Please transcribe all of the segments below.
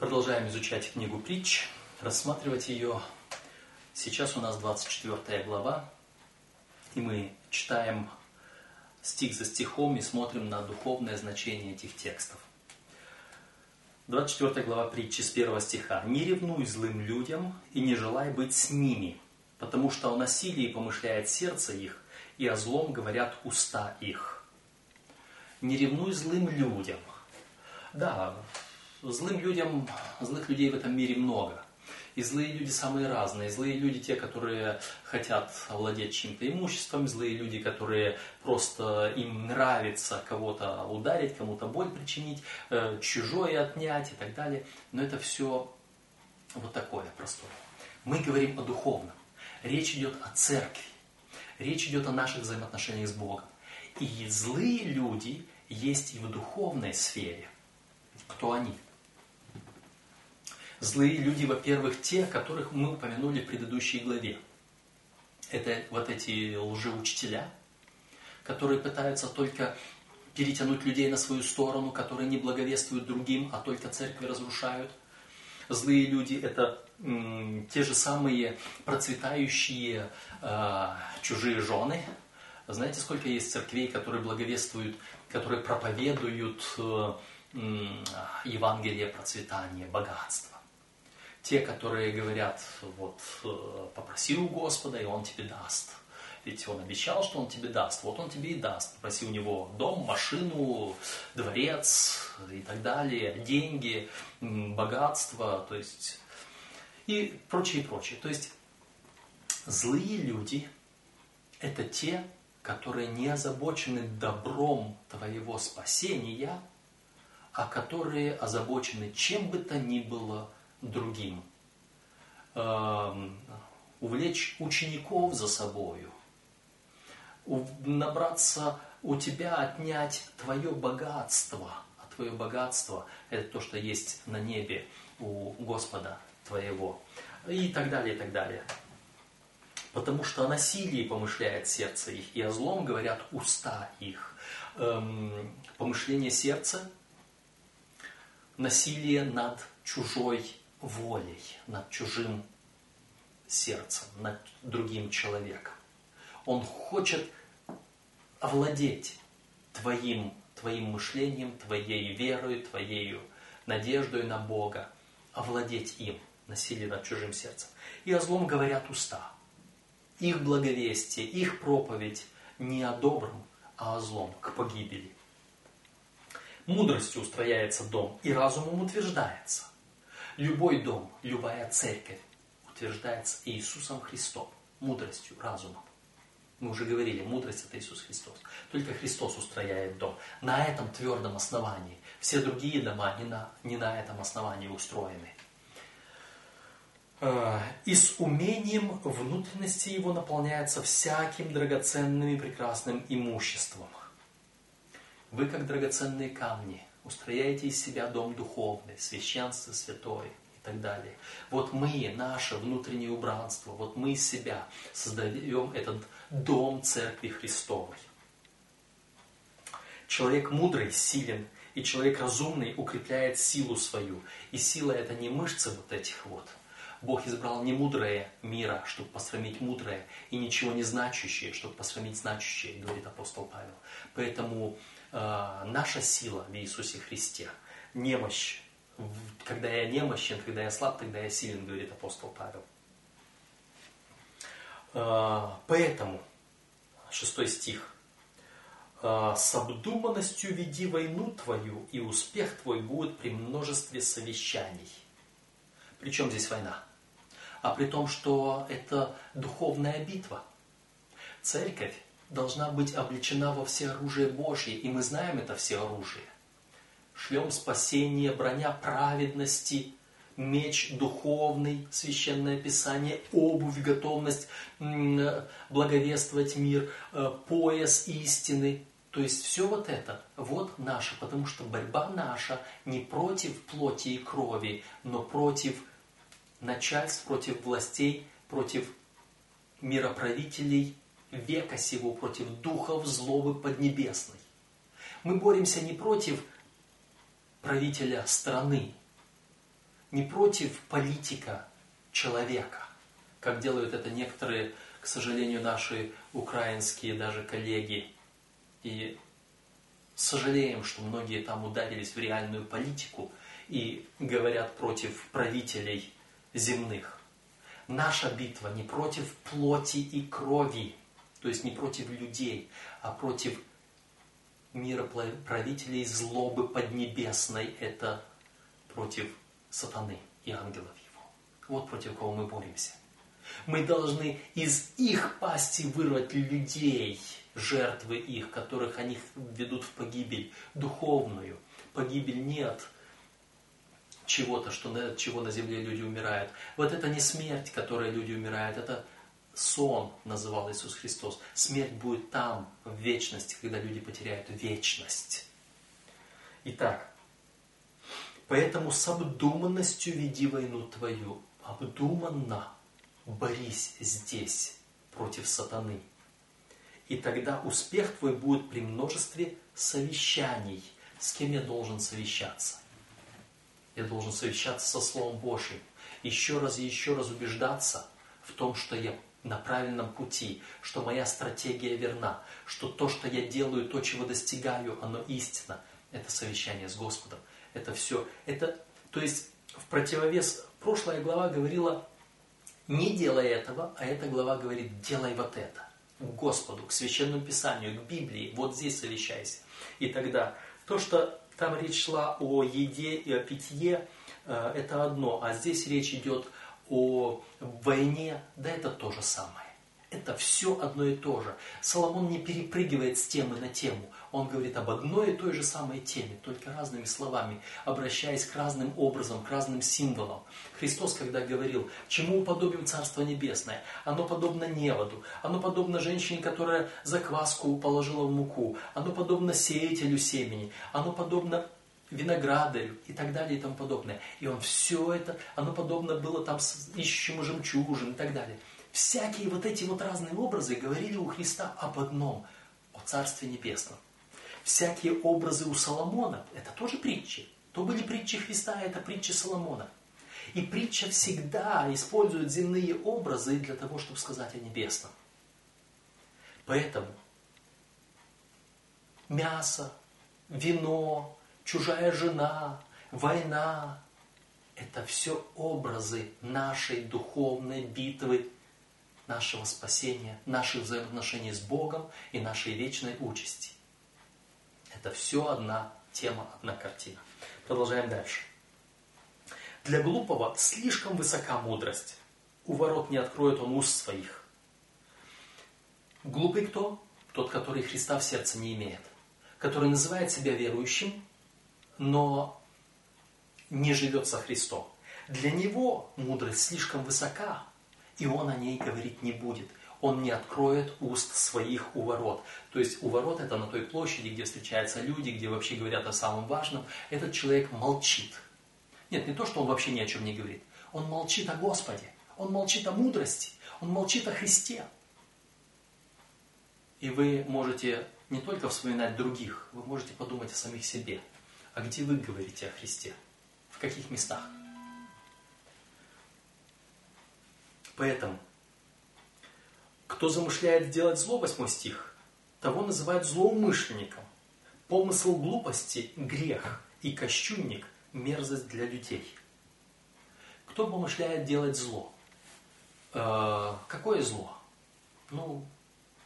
Продолжаем изучать книгу притч, рассматривать ее. Сейчас у нас 24 глава, и мы читаем стих за стихом и смотрим на духовное значение этих текстов. 24 глава притчи с 1 стиха. «Не ревнуй злым людям и не желай быть с ними, потому что о насилии помышляет сердце их, и о злом говорят уста их». Не ревнуй злым людям. Да, злым людям, злых людей в этом мире много. И злые люди самые разные. Злые люди те, которые хотят овладеть чьим-то имуществом, злые люди, которые просто им нравится кого-то ударить, кому-то боль причинить, э, чужое отнять и так далее. Но это все вот такое простое. Мы говорим о духовном. Речь идет о церкви. Речь идет о наших взаимоотношениях с Богом. И злые люди есть и в духовной сфере. Кто они? Злые люди, во-первых, те, которых мы упомянули в предыдущей главе. Это вот эти лжеучителя, которые пытаются только перетянуть людей на свою сторону, которые не благовествуют другим, а только церкви разрушают. Злые люди – это м, те же самые процветающие э, чужие жены. Знаете, сколько есть церквей, которые благовествуют, которые проповедуют э, Евангелие процветания, богатства? Те, которые говорят, вот, э, попроси у Господа, и Он тебе даст. Ведь Он обещал, что Он тебе даст. Вот Он тебе и даст. Попроси у Него дом, машину, дворец и так далее, деньги, богатство, то есть и прочее, прочее. То есть злые люди – это те, которые не озабочены добром твоего спасения, а которые озабочены чем бы то ни было – другим, эм, увлечь учеников за собою, набраться у тебя отнять твое богатство, а твое богатство – это то, что есть на небе у Господа твоего, и так далее, и так далее. Потому что о насилии помышляет сердце их, и о злом говорят уста их. Эм, помышление сердца – насилие над чужой волей, над чужим сердцем, над другим человеком. Он хочет овладеть твоим, твоим мышлением, твоей верой, твоей надеждой на Бога, овладеть им, насилие над чужим сердцем. И о злом говорят уста. Их благовестие, их проповедь не о добром, а о злом, к погибели. Мудростью устрояется дом, и разумом утверждается. Любой дом, любая церковь утверждается Иисусом Христом, мудростью, разумом. Мы уже говорили, мудрость это Иисус Христос. Только Христос устрояет дом. На этом твердом основании. Все другие дома не на, не на этом основании устроены. Э, и с умением внутренности его наполняется всяким драгоценным и прекрасным имуществом. Вы как драгоценные камни – устрояете из себя дом духовный, священство святое и так далее. Вот мы, наше внутреннее убранство, вот мы из себя создаем этот дом Церкви Христовой. Человек мудрый, силен, и человек разумный укрепляет силу свою. И сила это не мышцы вот этих вот. Бог избрал не мудрое мира, чтобы посрамить мудрое, и ничего не значащее, чтобы посрамить значащее, говорит апостол Павел. Поэтому наша сила в Иисусе Христе, немощь. Когда я немощен, когда я слаб, тогда я силен, говорит апостол Павел. Э, поэтому, шестой стих, э, «С обдуманностью веди войну твою, и успех твой будет при множестве совещаний». Причем здесь война? А при том, что это духовная битва. Церковь должна быть облечена во все оружие Божье, и мы знаем это все оружие. Шлем спасения, броня праведности, меч духовный, священное писание, обувь, готовность благовествовать мир, э, пояс истины. То есть все вот это, вот наше, потому что борьба наша не против плоти и крови, но против начальств, против властей, против мироправителей века сего против духов злобы поднебесной. Мы боремся не против правителя страны, не против политика человека, как делают это некоторые, к сожалению, наши украинские даже коллеги. И сожалеем, что многие там ударились в реальную политику и говорят против правителей земных. Наша битва не против плоти и крови, то есть не против людей, а против мироправителей злобы поднебесной, это против сатаны и ангелов его. Вот против кого мы боремся. Мы должны из их пасти вырвать людей, жертвы их, которых они ведут в погибель духовную. Погибель нет чего-то, что от чего на земле люди умирают. Вот это не смерть, которой люди умирают, это сон, называл Иисус Христос. Смерть будет там, в вечности, когда люди потеряют вечность. Итак, поэтому с обдуманностью веди войну твою, обдуманно борись здесь против сатаны. И тогда успех твой будет при множестве совещаний. С кем я должен совещаться? Я должен совещаться со Словом Божьим. Еще раз и еще раз убеждаться в том, что я на правильном пути, что моя стратегия верна, что то, что я делаю, то, чего достигаю, оно истина. Это совещание с Господом. Это все. Это, то есть в противовес, прошлая глава говорила, не делай этого, а эта глава говорит, делай вот это. К Господу, к Священному Писанию, к Библии. Вот здесь совещайся. И тогда то, что там речь шла о еде и о питье, э, это одно. А здесь речь идет о войне, да это то же самое. Это все одно и то же. Соломон не перепрыгивает с темы на тему. Он говорит об одной и той же самой теме, только разными словами, обращаясь к разным образом, к разным символам. Христос, когда говорил, чему уподобим Царство Небесное, оно подобно неводу, оно подобно женщине, которая закваску положила в муку, оно подобно сеятелю семени, оно подобно виноградарю и так далее и тому подобное. И он все это, оно подобно было там с ищущему жемчужин и так далее. Всякие вот эти вот разные образы говорили у Христа об одном, о Царстве Небесном. Всякие образы у Соломона, это тоже притчи. То были притчи Христа, а это притчи Соломона. И притча всегда использует земные образы для того, чтобы сказать о небесном. Поэтому мясо, вино, чужая жена, война – это все образы нашей духовной битвы, нашего спасения, наших взаимоотношений с Богом и нашей вечной участи. Это все одна тема, одна картина. Продолжаем дальше. Для глупого слишком высока мудрость. У ворот не откроет он уст своих. Глупый кто? Тот, который Христа в сердце не имеет. Который называет себя верующим, но не живет со Христом. Для него мудрость слишком высока, и он о ней говорить не будет. Он не откроет уст своих у ворот. То есть у ворот это на той площади, где встречаются люди, где вообще говорят о самом важном. Этот человек молчит. Нет, не то, что он вообще ни о чем не говорит. Он молчит о Господе. Он молчит о мудрости. Он молчит о Христе. И вы можете не только вспоминать других, вы можете подумать о самих себе. А где вы говорите о Христе? В каких местах? Поэтому, кто замышляет сделать зло, восьмой стих, того называют злоумышленником. Помысл глупости – грех, и кощунник – мерзость для людей. Кто помышляет делать зло? Э, какое зло? Ну,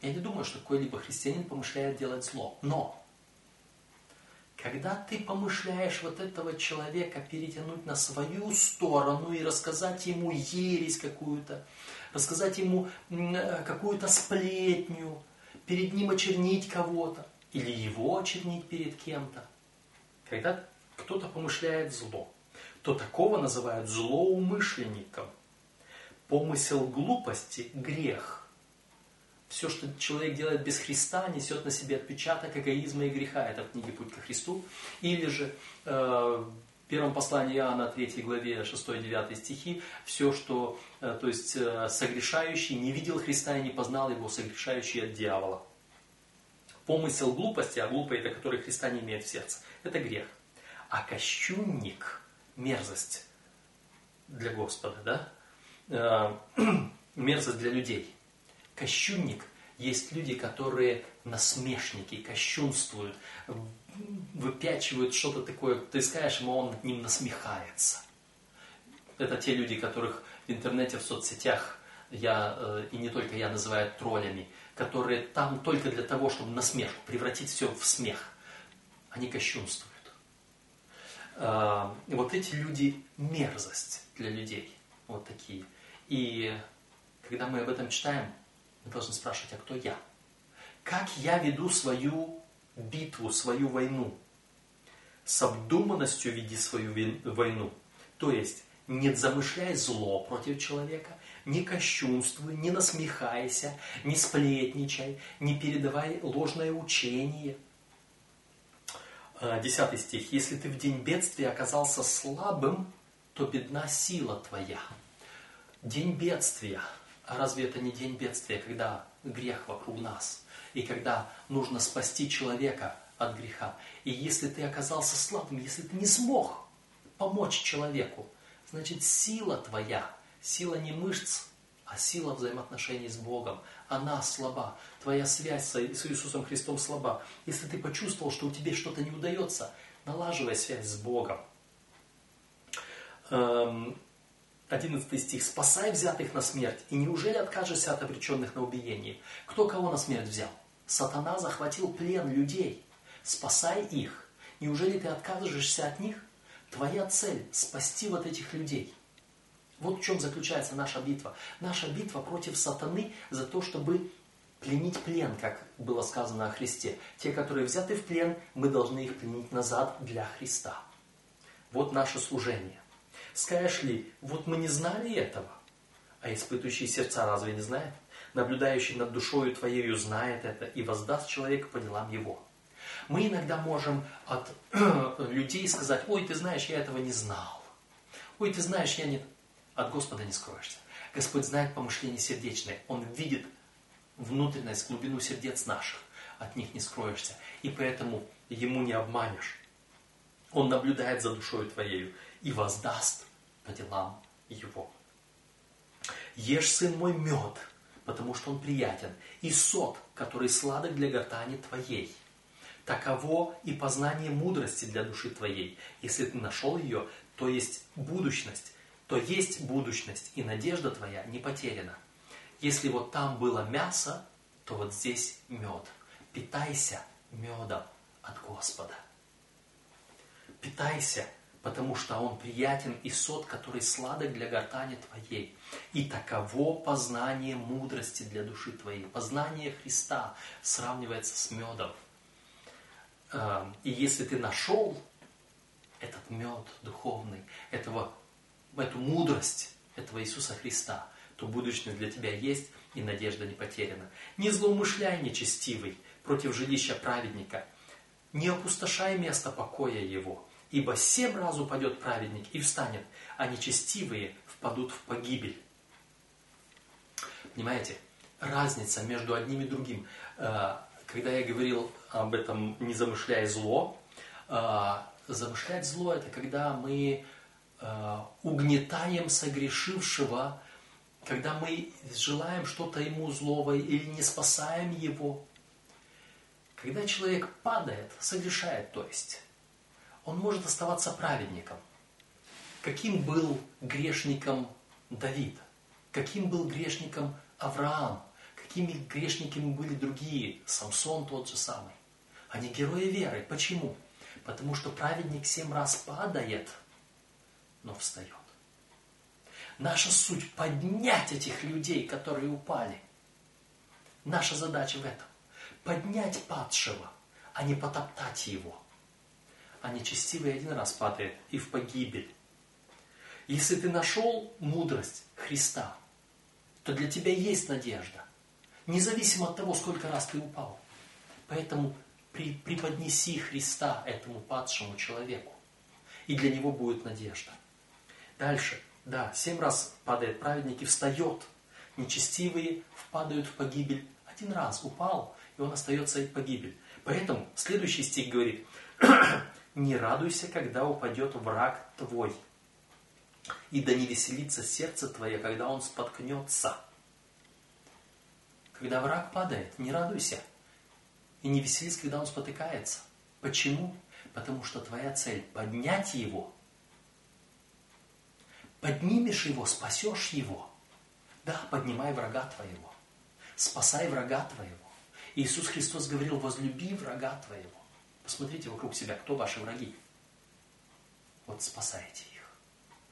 я не думаю, что какой-либо христианин помышляет делать зло. Но когда ты помышляешь вот этого человека перетянуть на свою сторону и рассказать ему ересь какую-то, рассказать ему э, какую-то сплетню, перед ним очернить кого-то, или его очернить перед кем-то, когда кто-то помышляет зло, то такого называют злоумышленником. Помысел глупости – грех – все, что человек делает без Христа, несет на себе отпечаток эгоизма и греха. Это в книге «Путь ко Христу». Или же э, в первом послании Иоанна, 3 главе 6-9 стихи, все, что, э, то есть, э, согрешающий не видел Христа и не познал его, согрешающий от дьявола. Помысел глупости, а глупый это который Христа не имеет в сердце, это грех. А кощунник, мерзость для Господа, да? Э, мерзость для людей. Кощунник есть люди, которые насмешники, кощунствуют, выпячивают что-то такое. Ты скажешь ему, он над ним насмехается. Это те люди, которых в интернете, в соцсетях я, э, и не только я, называют троллями, которые там только для того, чтобы насмешку, превратить все в смех. Они кощунствуют. Э, вот эти люди мерзость для людей. Вот такие. И когда мы об этом читаем, мы должны спрашивать, а кто я? Как я веду свою битву, свою войну? С обдуманностью веди свою войну. То есть, не замышляй зло против человека, не кощунствуй, не насмехайся, не сплетничай, не передавай ложное учение. Э, десятый стих. «Если ты в день бедствия оказался слабым, то бедна сила твоя». День бедствия – разве это не день бедствия, когда грех вокруг нас? И когда нужно спасти человека от греха? И если ты оказался слабым, если ты не смог помочь человеку, значит сила твоя, сила не мышц, а сила взаимоотношений с Богом, она слаба. Твоя связь с Иисусом Христом слаба. Если ты почувствовал, что у тебя что-то не удается, налаживай связь с Богом. Эм, 11 стих. «Спасай взятых на смерть, и неужели откажешься от обреченных на убиение? Кто кого на смерть взял? Сатана захватил плен людей. Спасай их. Неужели ты откажешься от них? Твоя цель – спасти вот этих людей». Вот в чем заключается наша битва. Наша битва против сатаны за то, чтобы пленить плен, как было сказано о Христе. Те, которые взяты в плен, мы должны их пленить назад для Христа. Вот наше служение. Скажешь ли, вот мы не знали этого? А испытывающий сердца разве не знает? Наблюдающий над душою твоею знает это и воздаст человека по делам его. Мы иногда можем от людей сказать, ой, ты знаешь, я этого не знал. Ой, ты знаешь, я не... От Господа не скроешься. Господь знает помышления сердечные. Он видит внутренность, глубину сердец наших. От них не скроешься. И поэтому Ему не обманешь. Он наблюдает за душою твоею и воздаст по делам его. Ешь, сын мой, мед, потому что он приятен, и сот, который сладок для гортани твоей. Таково и познание мудрости для души твоей. Если ты нашел ее, то есть будущность, то есть будущность, и надежда твоя не потеряна. Если вот там было мясо, то вот здесь мед. Питайся медом от Господа. Питайся потому что он приятен и сот, который сладок для гортани твоей. И таково познание мудрости для души твоей. Познание Христа сравнивается с медом. Эм, и если ты нашел этот мед духовный, этого, эту мудрость этого Иисуса Христа, то будущность для тебя есть, и надежда не потеряна. Не злоумышляй нечестивый против жилища праведника, не опустошай место покоя его, Ибо семь раз упадет праведник и встанет, а нечестивые впадут в погибель. Понимаете? Разница между одним и другим. Э, когда я говорил об этом, не замышляя зло, э, замышлять зло это когда мы э, угнетаем согрешившего, когда мы желаем что-то ему злого или не спасаем его. Когда человек падает, согрешает, то есть, он может оставаться праведником. Каким был грешником Давид? Каким был грешником Авраам? Какими грешниками были другие? Самсон тот же самый. Они герои веры. Почему? Потому что праведник семь раз падает, но встает. Наша суть поднять этих людей, которые упали. Наша задача в этом. Поднять падшего, а не потоптать его а нечестивый один раз падает и в погибель. Если ты нашел мудрость Христа, то для тебя есть надежда, независимо от того, сколько раз ты упал. Поэтому при, преподнеси Христа этому падшему человеку, и для него будет надежда. Дальше, да, семь раз падает праведник и встает. Нечестивые впадают в погибель. Один раз упал, и он остается и погибель. Поэтому следующий стих говорит, не радуйся, когда упадет враг твой. И да не веселится сердце твое, когда он споткнется. Когда враг падает, не радуйся. И не веселись, когда он спотыкается. Почему? Потому что твоя цель – поднять его. Поднимешь его, спасешь его. Да, поднимай врага твоего. Спасай врага твоего. Иисус Христос говорил, возлюби врага твоего. Посмотрите вокруг себя, кто ваши враги. Вот спасайте их.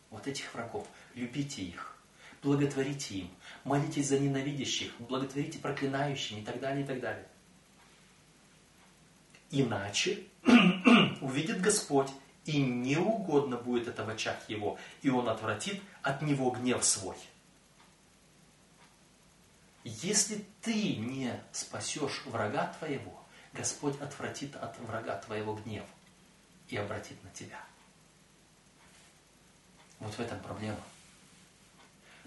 Вот этих врагов. Любите их. Благотворите им. Молитесь за ненавидящих. Благотворите проклинающим и так далее, и так далее. Иначе увидит Господь, и не угодно будет это в очах его, и он отвратит от него гнев свой. Если ты не спасешь врага твоего, Господь отвратит от врага твоего гнев и обратит на тебя. Вот в этом проблема.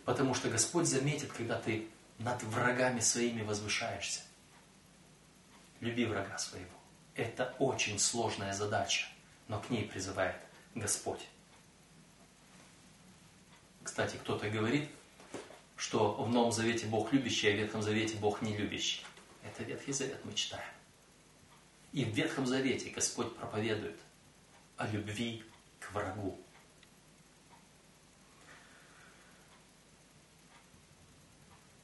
Потому что Господь заметит, когда ты над врагами своими возвышаешься. Люби врага своего. Это очень сложная задача, но к ней призывает Господь. Кстати, кто-то говорит, что в Новом Завете Бог любящий, а в Ветхом Завете Бог не любящий. Это Ветхий Завет мы читаем. И в Ветхом Завете Господь проповедует о любви к врагу.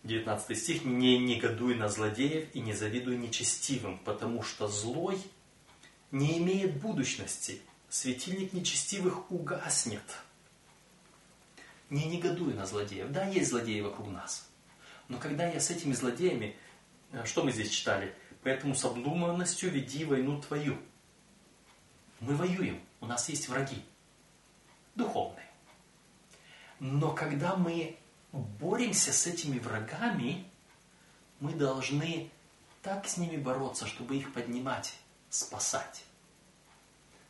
Девятнадцатый стих. «Не негодуй на злодеев и не завидуй нечестивым, потому что злой не имеет будущности, светильник нечестивых угаснет». Не негодуй на злодеев. Да, есть злодеи вокруг нас. Но когда я с этими злодеями, э, что мы здесь читали? Поэтому с обдуманностью веди войну твою. Мы воюем, у нас есть враги. Духовные. Но когда мы боремся с этими врагами, мы должны так с ними бороться, чтобы их поднимать, спасать.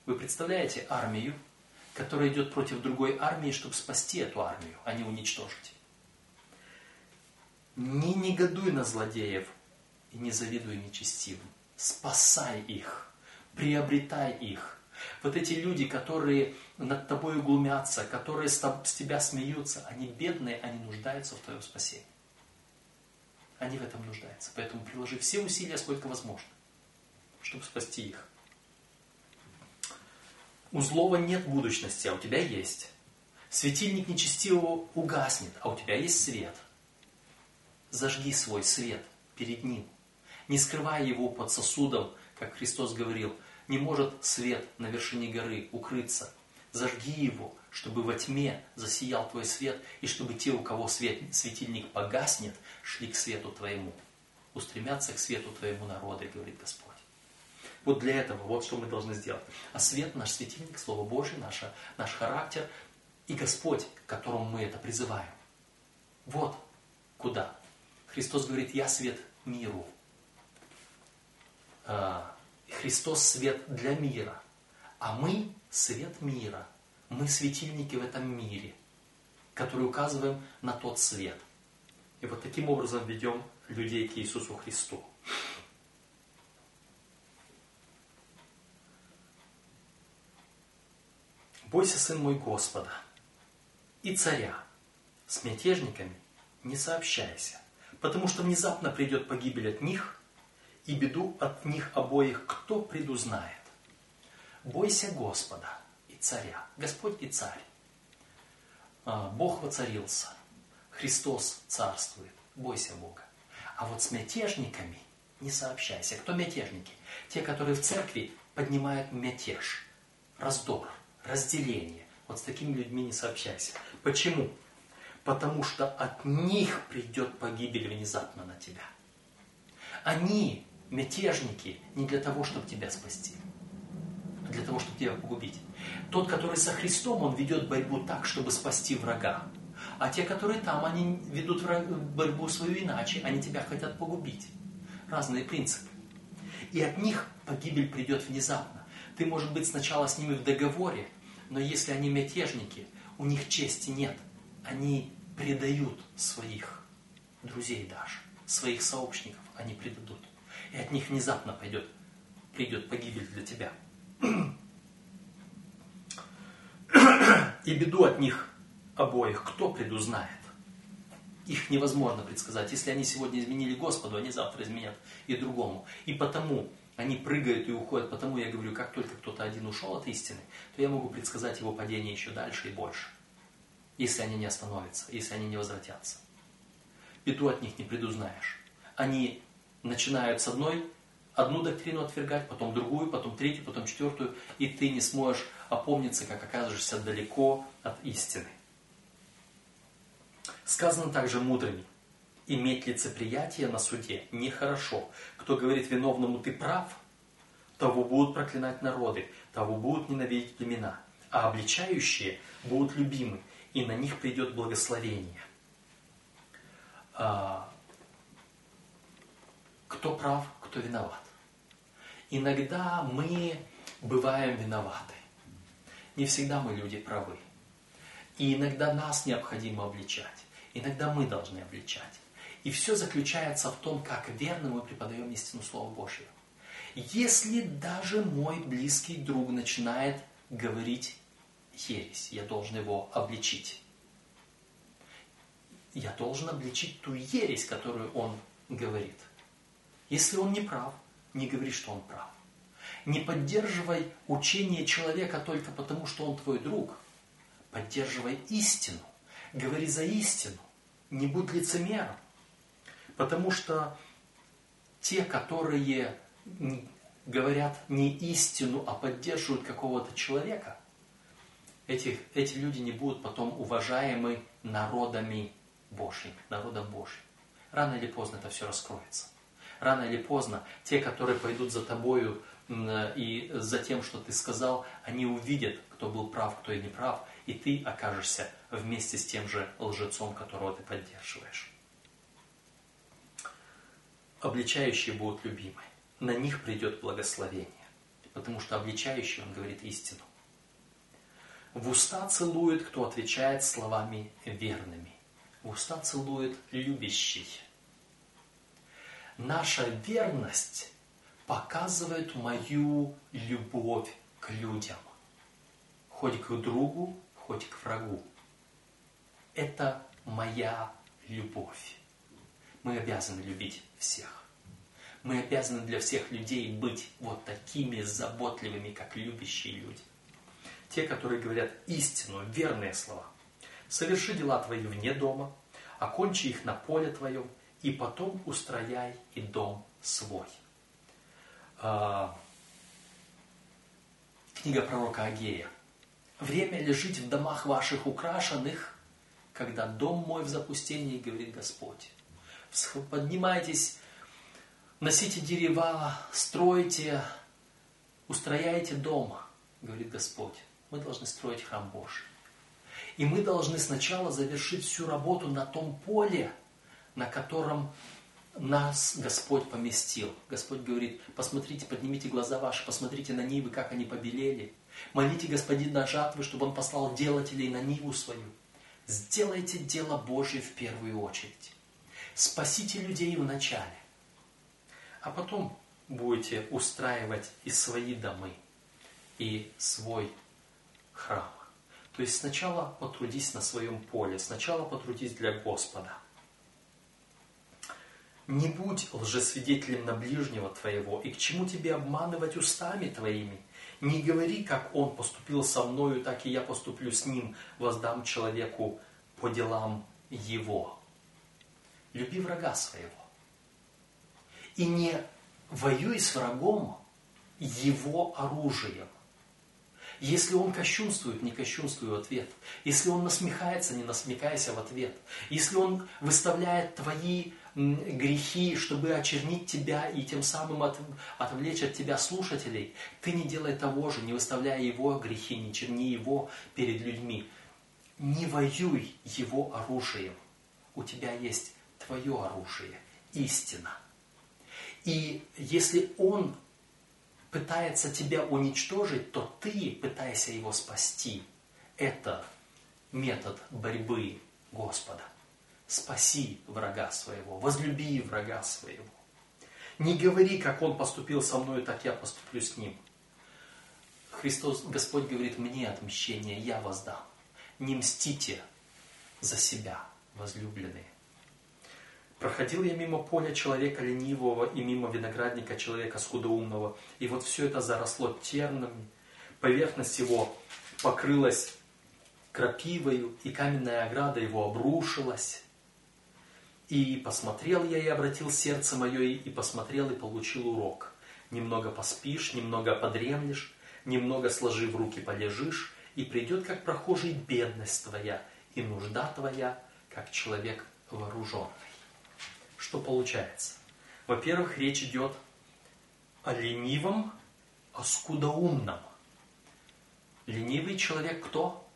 Вы представляете армию, которая идет против другой армии, чтобы спасти эту армию, а не уничтожить. Не негодуй на злодеев и не завидуй нечестивым. Спасай их, приобретай их. Вот эти люди, которые над тобой глумятся, которые с тебя смеются, они бедные, они нуждаются в твоем спасении. Они в этом нуждаются. Поэтому приложи все усилия, сколько возможно, чтобы спасти их. У злого нет будущности, а у тебя есть. Светильник нечестивого угаснет, а у тебя есть свет. Зажги свой свет перед ним. Не скрывай его под сосудом, как Христос говорил. Не может свет на вершине горы укрыться. Зажги его, чтобы во тьме засиял твой свет, и чтобы те, у кого свет, светильник погаснет, шли к свету твоему. Устремятся к свету твоему народа, говорит Господь. Вот для этого, вот что мы должны сделать. А свет, наш светильник, Слово Божье, наша, наш характер и Господь, к которому мы это призываем. Вот куда. Христос говорит, я свет миру. А, Христос свет для мира. А мы свет мира. Мы светильники в этом мире, которые указываем на тот свет. И вот таким образом ведем людей к Иисусу Христу. Бойся, сын мой, Господа и царя. С мятежниками не сообщайся, потому что внезапно придет погибель от них, и беду от них обоих кто предузнает. Бойся Господа и царя. Господь и царь. А, Бог воцарился. Христос царствует. Бойся Бога. А вот с мятежниками не сообщайся. Кто мятежники? Те, которые в церкви поднимают мятеж, раздор – разделение. Вот с такими людьми не сообщайся. Почему? Потому что от них придет погибель внезапно на тебя. Они мятежники не для того, чтобы тебя спасти, а для того, чтобы тебя погубить. Тот, который со Христом, он ведет борьбу так, чтобы спасти врага. А те, которые там, они ведут борьбу свою иначе, они тебя хотят погубить. Разные принципы. И от них погибель придет внезапно. Ты, может быть, сначала с ними в договоре, но если они мятежники, у них чести нет. Они предают своих друзей даже, своих сообщников они предадут. И от них внезапно пойдет, придет погибель для тебя. И беду от них обоих кто предузнает? Их невозможно предсказать. Если они сегодня изменили Господу, они завтра изменят и другому. И потому они прыгают и уходят. Потому я говорю, как только кто-то один ушел от истины, то я могу предсказать его падение еще дальше и больше. Если они не остановятся, если они не возвратятся. Беду от них не предузнаешь. Они начинают с одной, одну доктрину отвергать, потом другую, потом третью, потом четвертую, и ты не сможешь опомниться, как окажешься далеко от истины. Сказано также мудрыми. Иметь лицеприятие на суде нехорошо. Кто говорит виновному «ты прав», того будут проклинать народы, того будут ненавидеть племена, а обличающие будут любимы, и на них придет благословение. А, кто прав, кто виноват. Иногда мы бываем виноваты. Не всегда мы люди правы. И иногда нас необходимо обличать. Иногда мы должны обличать. И все заключается в том, как верно мы преподаем истину Слова Божьего. Если даже мой близкий друг начинает говорить ересь, я должен его обличить. Я должен обличить ту ересь, которую он говорит. Если он не прав, не говори, что он прав. Не поддерживай учение человека только потому, что он твой друг. Поддерживай истину. Говори за истину. Не будь лицемером. Потому что те, которые говорят не истину, а поддерживают какого-то человека, эти, эти люди не будут потом уважаемы народами Божьими, народом Божьим. Рано или поздно это все раскроется. Рано или поздно те, которые пойдут за тобою и за тем, что ты сказал, они увидят, кто был прав, кто и не прав, и ты окажешься вместе с тем же лжецом, которого ты поддерживаешь. Обличающие будут любимы. На них придет благословение. Потому что обличающий, он говорит истину. В уста целует, кто отвечает словами верными. В уста целует любящий. Наша верность показывает мою любовь к людям. Хоть к другу, хоть к врагу. Это моя любовь. Мы обязаны любить всех. Мы обязаны для всех людей быть вот такими заботливыми, как любящие люди. Те, которые говорят истину, верные слова. Соверши дела твои вне дома, окончи их на поле твоем, и потом устрояй и дом свой. А, книга пророка Агея. Время ли жить в домах ваших украшенных, когда дом мой в запустении, говорит Господь поднимайтесь, носите дерева, стройте, устрояйте дом, говорит Господь. Мы должны строить храм Божий. И мы должны сначала завершить всю работу на том поле, на котором нас Господь поместил. Господь говорит, посмотрите, поднимите глаза ваши, посмотрите на нивы, как они побелели. Молите Господина жатвы, чтобы Он послал делателей на ниву свою. Сделайте дело Божье в первую очередь. Спасите людей вначале, а потом будете устраивать и свои домы, и свой храм. То есть сначала потрудись на своем поле, сначала потрудись для Господа. Не будь лжесвидетелем на ближнего твоего, и к чему тебе обманывать устами твоими? Не говори, как он поступил со мною, так и я поступлю с ним, воздам человеку по делам его люби врага своего. И не воюй с врагом его оружием. Если он кощунствует, не кощунствуй в ответ. Если он насмехается, не насмехайся в ответ. Если он выставляет твои грехи, чтобы очернить тебя и тем самым от, отвлечь от тебя слушателей, ты не делай того же, не выставляя его грехи, не черни его перед людьми. Не воюй его оружием. У тебя есть твое оружие, истина. И если он пытается тебя уничтожить, то ты пытайся его спасти. Это метод борьбы Господа. Спаси врага своего, возлюби врага своего. Не говори, как он поступил со мной, так я поступлю с ним. Христос, Господь говорит, мне отмщение я воздам. Не мстите за себя, возлюбленные. Проходил я мимо поля человека ленивого и мимо виноградника человека скудоумного, и вот все это заросло тернами, поверхность его покрылась крапивою, и каменная ограда его обрушилась. И посмотрел я и обратил сердце мое, и посмотрел и получил урок. Немного поспишь, немного подремлешь, немного сложив руки полежишь, и придет, как прохожий, бедность твоя, и нужда твоя, как человек вооруженный что получается? Во-первых, речь идет о ленивом, о скудоумном. Ленивый человек кто?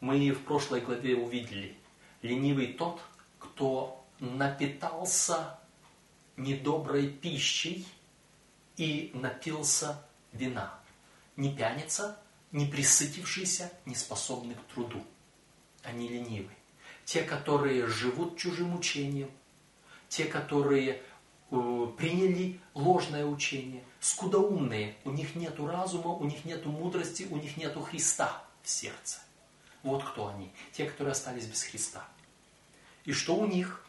Мы в прошлой главе увидели. Ленивый тот, кто напитался недоброй пищей и напился вина. Не пьяница, не присытившийся, не способный к труду. Они ленивы. Те, которые живут чужим учением, те, которые э, приняли ложное учение, скудоумные, у них нет разума, у них нет мудрости, у них нет Христа в сердце. Вот кто они, те, которые остались без Христа. И что у них?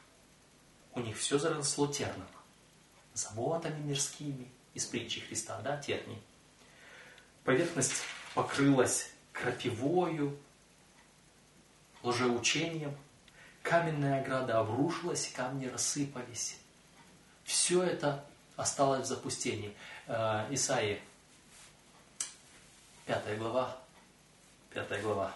У них все заросло терном, заботами мирскими, из притчи Христа, да, терни. Поверхность покрылась крапивою, лжеучением, каменная ограда обрушилась, камни рассыпались. Все это осталось в запустении. Э, Исаии, пятая глава, пятая глава.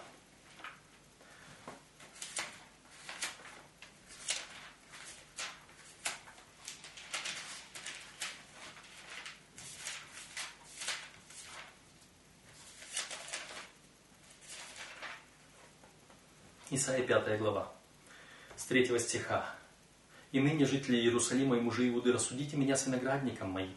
Исаия пятая глава с третьего стиха. «И ныне, жители Иерусалима и мужи Иуды, рассудите меня с виноградником моим.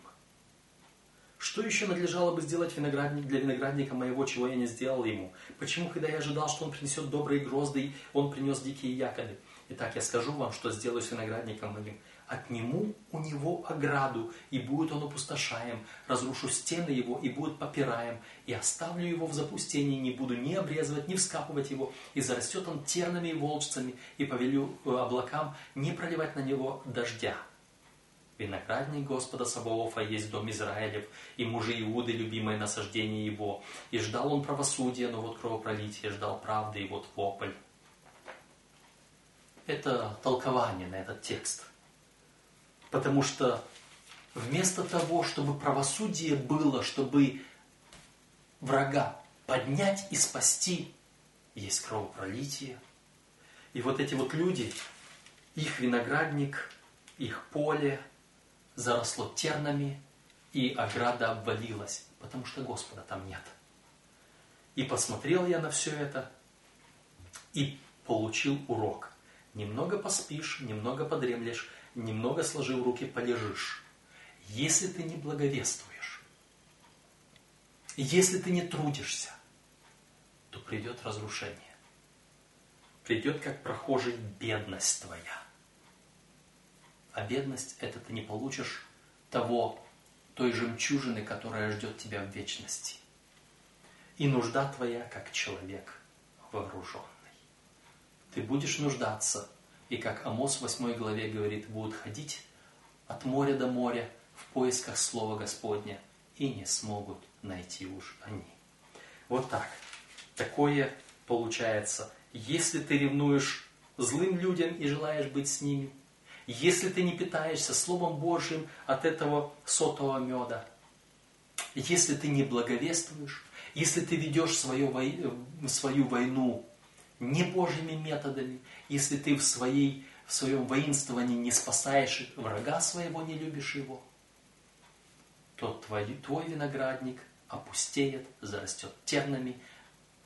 Что еще надлежало бы сделать виноградник для виноградника моего, чего я не сделал ему? Почему, когда я ожидал, что он принесет добрые грозды, он принес дикие ягоды? Итак, я скажу вам, что сделаю с виноградником моим отниму у него ограду, и будет он опустошаем, разрушу стены его, и будет попираем, и оставлю его в запустении, не буду ни обрезывать, ни вскапывать его, и зарастет он тернами и волчцами, и повелю э, облакам не проливать на него дождя. Виноградник Господа Саваофа есть дом Израилев, и мужи Иуды, любимое насаждение его. И ждал он правосудия, но вот кровопролитие, ждал правды, и вот вопль. Это толкование на этот текст. Потому что вместо того, чтобы правосудие было, чтобы врага поднять и спасти, есть кровопролитие. И вот эти вот люди, их виноградник, их поле заросло тернами, и ограда обвалилась, потому что Господа там нет. И посмотрел я на все это, и получил урок. Немного поспишь, немного подремлешь, немного сложив руки, полежишь. Если ты не благовествуешь, если ты не трудишься, то придет разрушение. Придет, как прохожий, бедность твоя. А бедность – это ты не получишь того, той жемчужины, которая ждет тебя в вечности. И нужда твоя, как человек вооруженный. Ты будешь нуждаться – и как Амос в 8 главе говорит, будут ходить от моря до моря в поисках Слова Господня, и не смогут найти уж они. Вот так. Такое получается. Если ты ревнуешь злым людям и желаешь быть с ними, если ты не питаешься Словом Божьим от этого сотого меда, если ты не благовествуешь, если ты ведешь свою, свою войну не Божьими методами, если ты в, своей, в своем воинствовании не спасаешь врага своего, не любишь его, то твой, твой виноградник опустеет, зарастет тернами,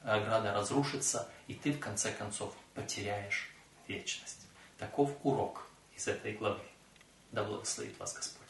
ограда разрушится, и ты в конце концов потеряешь вечность. Таков урок из этой главы. Да благословит вас Господь.